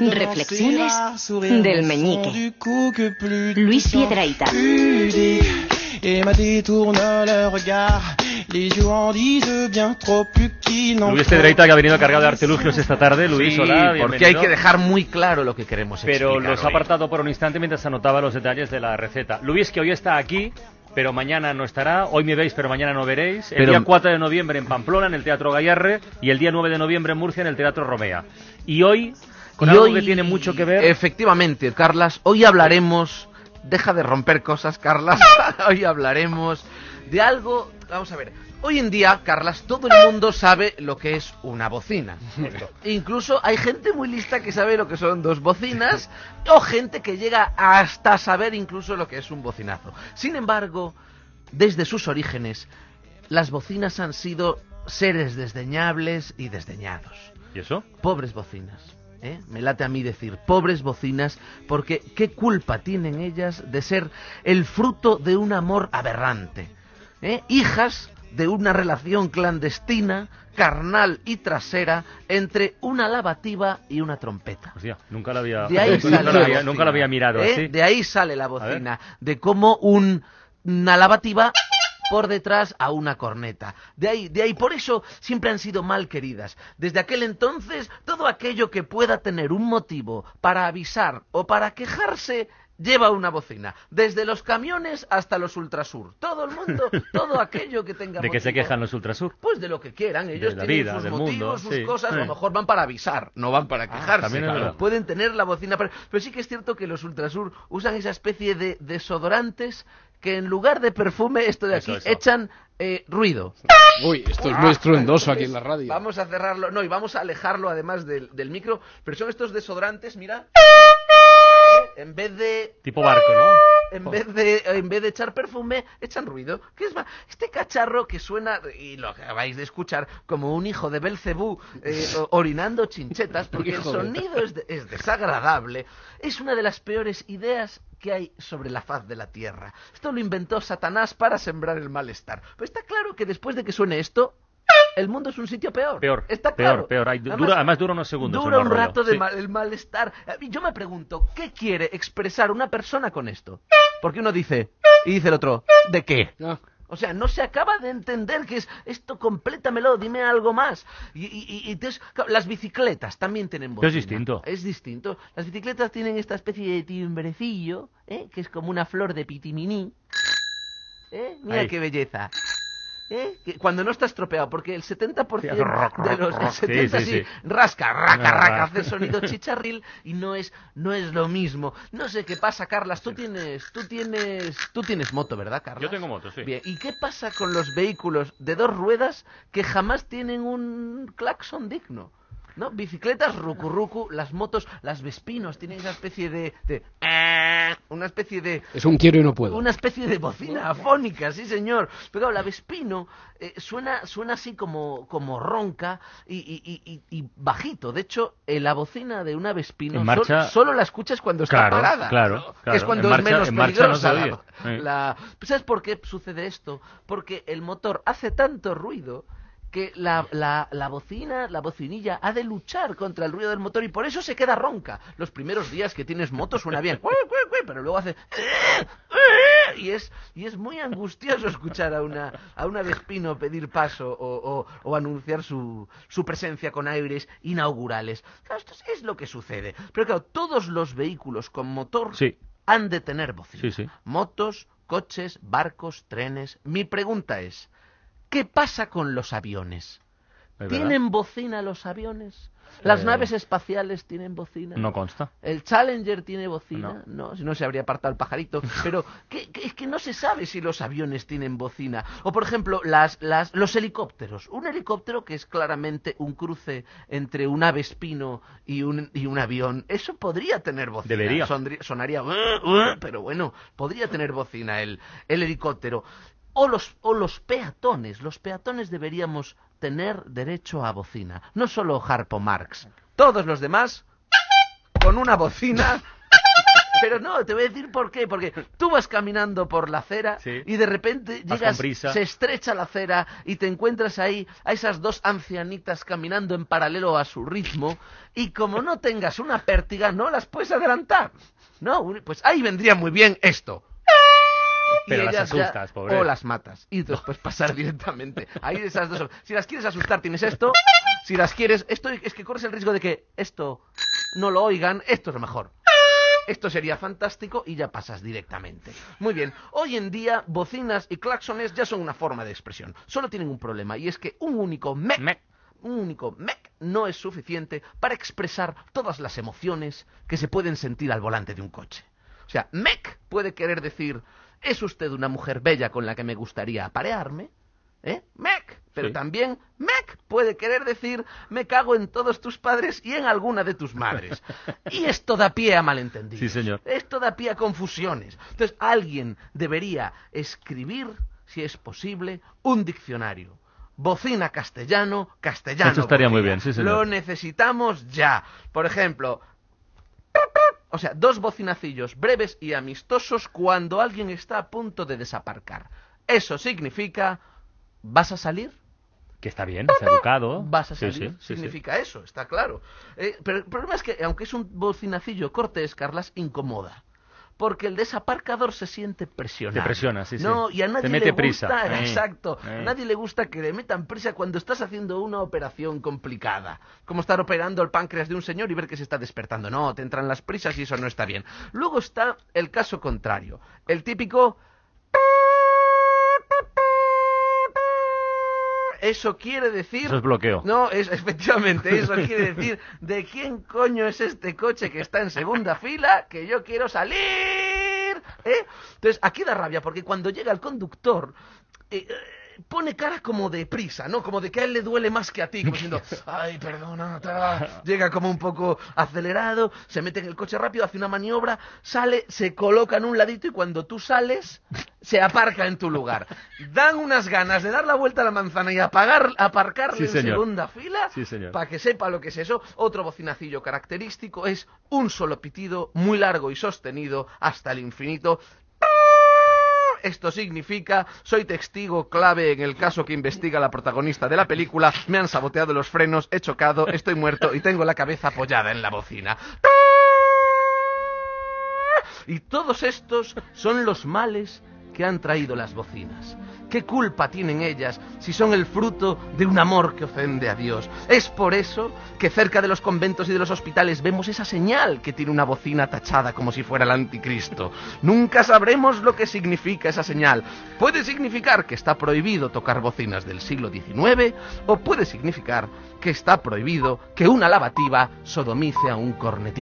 Reflexiones del meñique. Luis n'en Luis Pedreita, que ha venido cargado de artilugios esta tarde. Luis, Sí, hola, porque hay que dejar muy claro lo que queremos Pero explicar los ha apartado por un instante mientras anotaba los detalles de la receta. Luis, que hoy está aquí, pero mañana no estará. Hoy me veis, pero mañana no veréis. El Pero- día 4 de noviembre en Pamplona, en el Teatro Gallarre, y el día 9 de noviembre en Murcia, en el Teatro Romea. Y hoy, con Y algo hoy- que tiene mucho que ver... Efectivamente, Carlas, hoy hablaremos. Deja de romper cosas, Carlas. hoy hablaremos de algo. Vamos a ver. Hoy en día, Carlas, todo el mundo sabe lo que es una bocina. Incluso hay gente muy lista que sabe lo que son dos bocinas o gente que llega hasta saber incluso lo que es un bocinazo. Sin embargo, desde sus orígenes, las bocinas han sido seres desdeñables y desdeñados ¿Y eso? pobres bocinas. ¿eh? Me late a mí decir pobres bocinas porque qué culpa tienen ellas de ser el fruto de un amor aberrante. ¿eh? Hijas de una relación clandestina, carnal y trasera entre una lavativa y una trompeta. Hostia, nunca la había, De ahí sale la había, nunca la había mirado ¿eh? así. De ahí sale la bocina, de cómo un, una lavativa por detrás a una corneta. De ahí, de ahí, por eso siempre han sido mal queridas. Desde aquel entonces, todo aquello que pueda tener un motivo para avisar o para quejarse lleva una bocina. Desde los camiones hasta los ultrasur. Todo el mundo, todo aquello que tenga ¿De qué se quejan los Ultrasur? Pues de lo que quieran, ellos tienen vida, sus motivos, mundo, sus sí. cosas, a lo mejor van para avisar, no van para quejarse. claro. verdad. Pueden tener la bocina, para- pero sí que es cierto que los Ultrasur usan esa especie de desodorantes que en lugar de perfume, esto de Eso, aquí, eso. echan eh, ruido. Uy, esto es muy estruendoso aquí en la radio. Vamos a cerrarlo, no, y vamos a alejarlo además del, del micro, pero son estos desodorantes, mira, en vez de Tipo barco, ¿no? en vez de en vez de echar perfume, echan ruido. ¿Qué es más? Este cacharro que suena, y lo acabáis de escuchar, como un hijo de Belcebú eh, orinando chinchetas, porque el sonido es, de- es desagradable, es una de las peores ideas que hay sobre la faz de la tierra. Esto lo inventó Satanás para sembrar el malestar. Pero está claro que después de que suene esto, el mundo es un sitio peor. Peor, Está peor, claro. peor. Hay- dura- además dura unos segundos Dura un rollo, rato de sí. mal- el malestar. Y Yo me pregunto, ¿qué quiere expresar una persona con esto? Porque uno dice, y dice el otro, ¿de qué? Ah, O sea, no se acaba de entender que es esto, complétamelo, dime algo más. Y, y- y- entonces, las bicicletas también tienen Pero es bocina. distinto. Es distinto. Las bicicletas tienen esta especie de timbrecillo, ¿eh? que es como una flor de pitiminí. ¿Eh? Mira Ahí. qué belleza. ¿Eh? Que cuando no está estropeado, porque el 70% Sí, hace rock, de los... rock. El 70 Sí, sí, sí, sí. rasca, raca, raca, hace sonido chicharril y no es, no es lo mismo. No sé qué pasa, Carlas. Tú tienes, tú tienes, tú tienes moto, ¿verdad, Carlas? Yo tengo moto, sí. Bien, ¿y qué pasa con los vehículos de dos ruedas que jamás tienen un claxon digno? ¿No? Bicicletas, rucu rucu, las motos, las Vespinos tienen esa especie de, de una especie de es un quiero y no puedo. una especie de bocina afónica, sí señor. Pero claro, la Vespino eh, suena, suena así como, como ronca y, y- y- y- bajito. De hecho, eh, la bocina de una Vespino En marcha- sol- solo la escuchas cuando está Claro, parada. claro, ¿no? Que claro. es cuando En es marcha- menos en no peligrosa. la- ¿Sabes por qué sucede esto? Porque el motor hace tanto ruido que la, la, la bocina, la bocinilla, ha de luchar contra el ruido del motor y por eso se queda ronca. Los primeros días que tienes moto suena bien, pero luego hace... Y es, y es muy angustioso escuchar a una, a una Vespino pedir paso o, o- o anunciar su, su presencia con aires inaugurales. Claro, esto es, es lo que sucede. Pero claro, todos los vehículos con motor Sí. han de tener bocina. Sí, sí. Motos, coches, barcos, trenes. Mi pregunta es, ¿qué pasa con los aviones? ¿Tienen bocina los aviones? ¿Las Eh, naves espaciales tienen bocina? No consta. ¿El Challenger tiene bocina? No, si no se habría apartado el pajarito. Pero ¿qué- qué- es que no se sabe si los aviones tienen bocina. O, por ejemplo, las, las, los helicópteros. Un helicóptero que es claramente un cruce entre un ave espino y un, y un avión. Eso podría tener bocina. Debería. Sonaría... Pero bueno, podría tener bocina el, el helicóptero. O los, o los peatones. Los peatones deberíamos tener derecho a bocina. No solo Harpo Marx. Todos los demás con una bocina Pero no, te voy a decir por qué. Porque tú vas caminando por la acera Sí. y de repente llegas, se estrecha la acera y te encuentras ahí a esas dos ancianitas caminando en paralelo a su ritmo y como no tengas una pértiga no las puedes adelantar. No, pues ahí vendría muy bien esto. Pero las ya- asustas, pobre. O las matas. Y después pasar directamente. Ahí de esas dos. Si las quieres asustar, tienes esto. Si las quieres. Esto es que corres el riesgo de que esto no lo oigan. Esto es lo mejor. Esto sería fantástico y ya pasas directamente. Muy bien, hoy en día bocinas y claxones ya son una forma de expresión. Solo tienen un problema y es que un único mec, Mec. un único mec no es suficiente para expresar todas las emociones que se pueden sentir al volante de un coche. O sea, mec puede querer decir, ¿es usted una mujer bella con la que me gustaría aparearme? ¿Eh? Mec. Pero Sí. también mec puede querer decir, me cago en todos tus padres y en alguna de tus madres. Y esto da pie a malentendidos. Sí, señor. Esto da pie a confusiones. Entonces, alguien debería escribir, si es posible, un diccionario. Bocina castellano, castellano. Eso estaría muy bien, sí, señor. Lo necesitamos ya. Por ejemplo, o sea, dos bocinacillos breves y amistosos cuando alguien está a punto de desaparcar. Eso significa, ¿vas a salir? Que está bien, es educado. Vas a salir, sí, sí, sí. significa eso, está claro. Eh, pero el problema es que, aunque es un bocinacillo cortés, Carlas, incomoda. Porque el desaparcador se siente presionado. Te presiona, sí, sí. No, y a Te nadie mete le prisa. gusta, Eh, exacto. eh. A nadie le gusta que le metan prisa cuando estás haciendo una operación complicada. Como estar operando el páncreas de un señor y ver que se está despertando. No, te entran las prisas y eso no está bien. Luego está el caso contrario. El típico... Eso quiere decir... Eso es bloqueo. No, es, efectivamente, eso quiere decir de quién coño es este coche que está en segunda fila, que yo quiero salir. ¿eh? Entonces, aquí da rabia, porque cuando llega el conductor, eh, pone cara como de prisa, ¿no? Como de que a él le duele más que a ti, como diciendo, ay, perdona, ta". llega como un poco acelerado, se mete en el coche rápido, hace una maniobra, sale, se coloca en un ladito y cuando tú sales, se aparca en tu lugar. Dan unas ganas de dar la vuelta a la manzana y apagar, aparcarle Sí, en segunda fila Sí, para que sepa lo que es eso. Otro bocinacillo característico es un solo pitido muy largo y sostenido hasta el infinito. Esto significa, soy testigo clave en el caso que investiga la protagonista de la película, me han saboteado los frenos, he chocado, estoy muerto y tengo la cabeza apoyada en la bocina. Y todos estos son los males que han traído las bocinas. ¿Qué culpa tienen ellas si son el fruto de un amor que ofende a Dios? Es por eso que cerca de los conventos y de los hospitales vemos esa señal que tiene una bocina tachada como si fuera el anticristo. Nunca sabremos lo que significa esa señal. Puede significar que está prohibido tocar bocinas del siglo XIX o puede significar que está prohibido que una lavativa sodomice a un cornetín.